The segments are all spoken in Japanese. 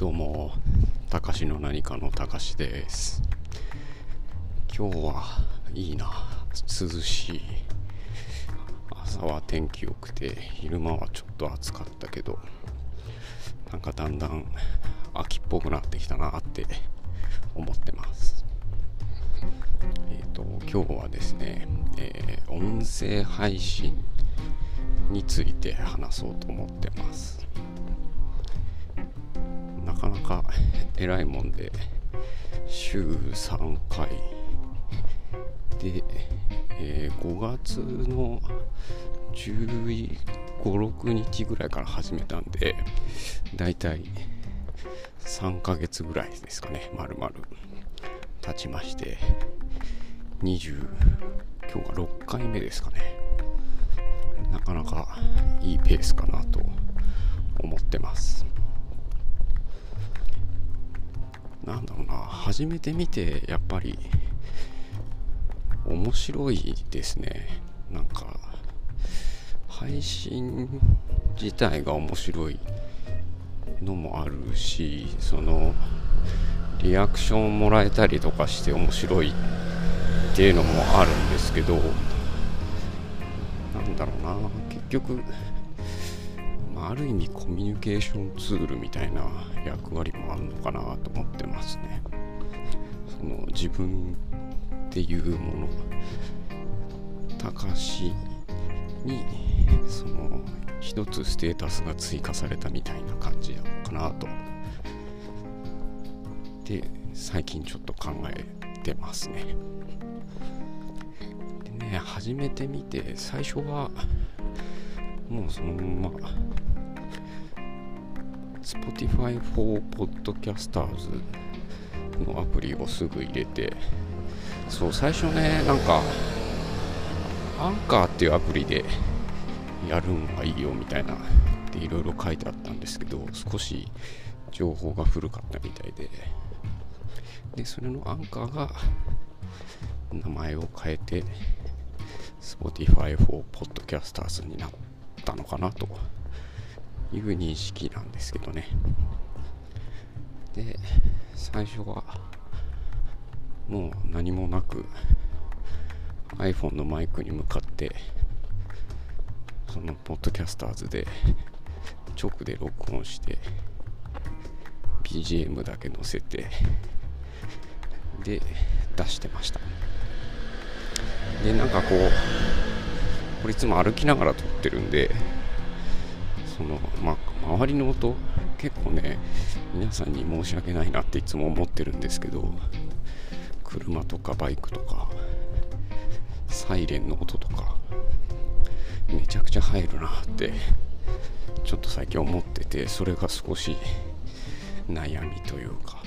どうも、たかしの何かのたかしです。今日はいいな、涼しい。朝は天気良くて、昼間はちょっと暑かったけど、なんかだんだん秋っぽくなってきたなって思ってます。えっ、と、今日はですね、えー音声配信について話そうと思ってます。なかなか偉いもんで週3回。で、えー5月の15、6日ぐらいから始めたんでだいたい3ヶ月ぐらいですかね丸々経ちまして20今日が6回目ですかね。なかなかいいペースかなと思ってます。なんだろうな。初めて見てやっぱり面白いですね。なんか配信自体が面白いのもあるしそのリアクションもらえたりとかして面白いっていうのもあるんですけどなんだろうな。結局まあある意味コミュニケーションツールみたいな役割もあるのかなと思ってますね。その自分っていうものたかしにその一つステータスが追加されたみたいな感じかなと。で最近ちょっと考えてますね。でね初めて見て最初はもうそのまま Spotify for Podcasters のアプリをすぐ入れてそう最初ねなんかアンカーっていうアプリでやるんがいいよみたいなっていろいろ書いてあったんですけど少し情報が古かったみたいで。でそれのアンカーが名前を変えて Spotify for Podcasters になったのかなと。いう認識なんですけどね。で最初はもう何もなく iPhone のマイクに向かってそのポッドキャスターズで直で録音して BGM だけ載せてで出してました。でなんかこうこれいつも歩きながら撮ってるんでそのま周りの音結構ね皆さんに申し訳ないなっていつも思ってるんですけど車とかバイクとかサイレンの音とかめちゃくちゃ入るなってちょっと最近思っててそれが少し悩みというか。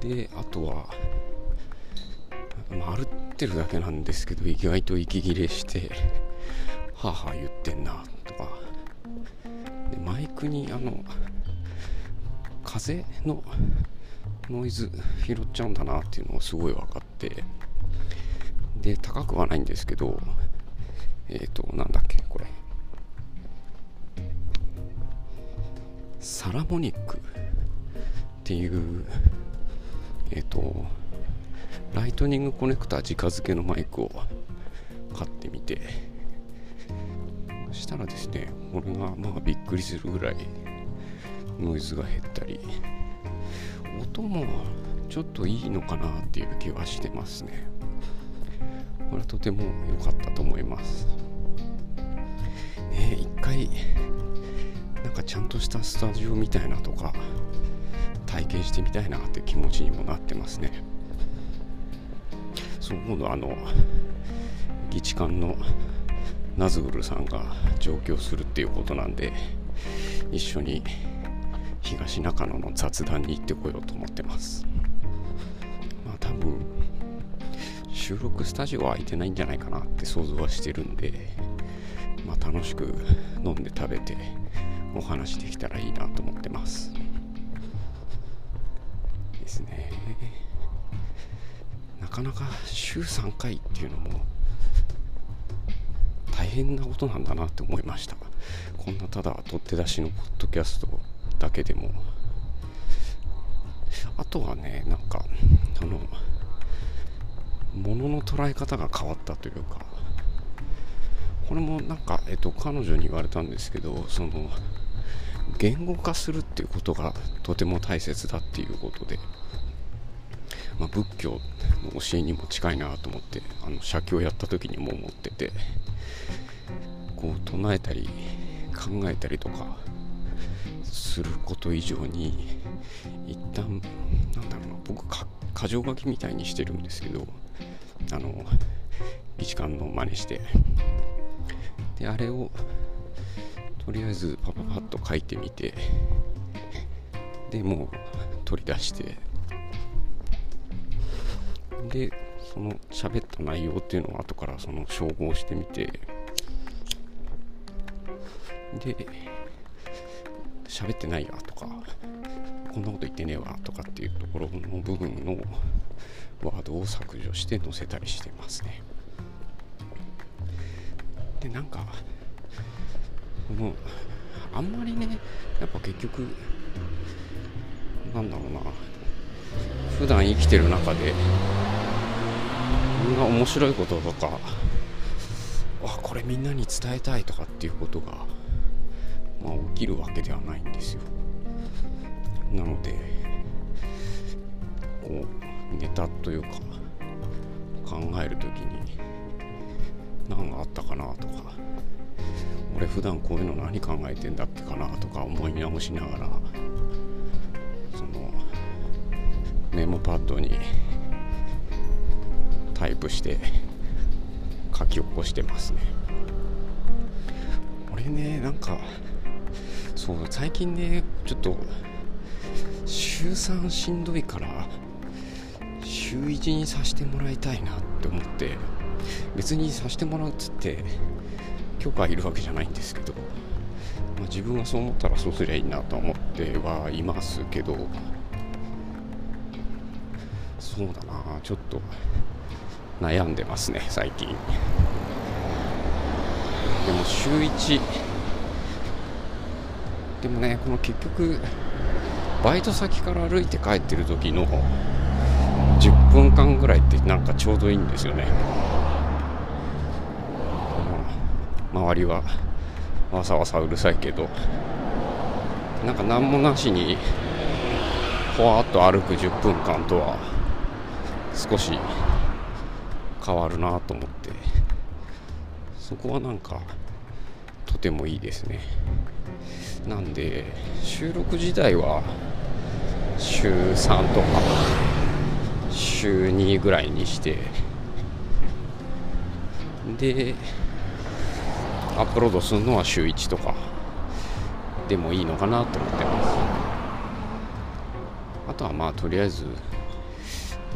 であとは、まあ、歩ってるだけなんですけど意外と息切れしてはあはあ言ってんなとか。でマイクにあの風のノイズ拾っちゃうんだなっていうのがすごい分かって。で高くはないんですけどえっ、ー、となんだっけこれ。サラモニックっていうえっ、ー、とライトニングコネクタ直付けのマイクを買ってみて。そしたらですねこれがまあびっくりするぐらいノイズが減ったり音もちょっといいのかなっていう気はしてますね。これはとても良かったと思います。ね一回なんかちゃんとしたスタジオみたいなとか体験してみたいなって気持ちにもなってますね。そう今度あの議事官のナズグルさんが上京するっていうことなんで一緒に東中野の雑談に行ってこようと思ってます。まあ多分収録スタジオは空いてないんじゃないかなって想像はしてるんで、まあ、楽しく飲んで食べてお話できたらいいなと思ってます。ですね。なかなか週3回っていうのも変なことなんだなって思いました。こんなただ取って出しのポッドキャストだけでも。あとはねなんかあの物の捉え方が変わったというか。これもなんか、えっと、彼女に言われたんですけどその言語化するっていうことがとても大切だっていうことで、まあ、仏教の教えにも近いなと思ってあの写経やった時にも思ってて。こう唱えたり考えたりとかすること以上に一旦なんだろうな僕箇条書きみたいにしてるんですけどあの一貫の真似して。であれをとりあえずパパパッと書いてみてでもう取り出してその喋った内容っていうのを後からその照合してみてで喋ってないやとかこんなこと言ってねえわとかっていうところの部分のワードを削除して載せたりしてますね。でなんかこのあんまりねやっぱ結局なんだろうな普段生きてる中でんな面白いこととかあこれみんなに伝えたいとかっていうことが、まあ、起きるわけではないんですよ。なのでこうネタというか考える時に何があったかなとか俺普段こういうの何考えてんだっけかなとか思い直しながらそのメモパッドにタイプして書き起こしてますね。俺ねなんかそう最近ねちょっと週3しんどいから週1にさせてもらいたいなって思って別にさせてもらうっつって許可いるわけじゃないんですけど、まあ、自分はそう思ったらそうすりゃいいなと思ってはいますけどそうだなちょっと悩んでますね最近。でも週1でもねこの結局バイト先から歩いて帰ってる時の10分間ぐらいってなんかちょうどいいんですよね。周りはわさわさうるさいけどなんか何もなしにほわっと歩く10分間とは少し変わるなと思って。そこはなんかとてもいいですね。なんで収録自体は週3とか週2ぐらいにしてでアップロードするのは週1とかでもいいのかなと思ってます。あとはまあとりあえず、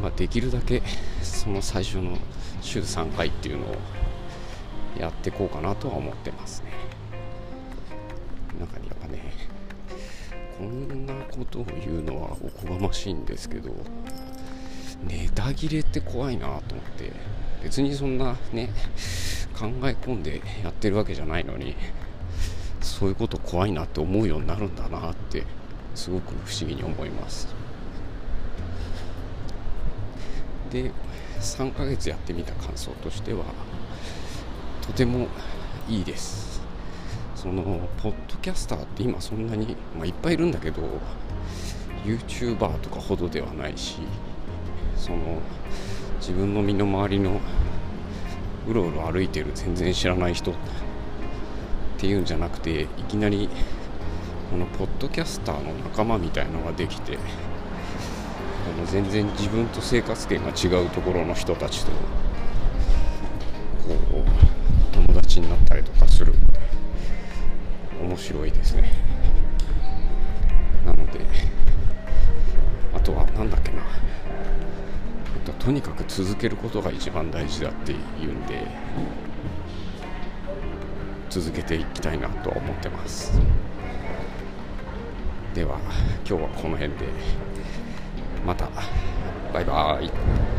まあ、できるだけその最初の週3回っていうのをやっていこうかなとは思ってますね。なんかやっぱねこんなことを言うのはおこがましいんですけどネタ切れって怖いなと思って別にそんなね考え込んでやってるわけじゃないのにそういうこと怖いなって思うようになるんだなってすごく不思議に思います。で3ヶ月やってみた感想としてはとてもいいです。そのポッドキャスターって今そんなに、まあ、いっぱいいるんだけど YouTuber とかほどではないしその自分の身の回りのうろうろ歩いてる全然知らない人っていうんじゃなくていきなりこのポッドキャスターの仲間みたいのができての全然自分と生活圏が違うところの人たちとこう友達になったりとかする面白いですね。なのであとは何だっけな。とにかく続けることが一番大事だっていうんで続けていきたいなとは思ってます。では今日はこの辺で。また。バイバーイ。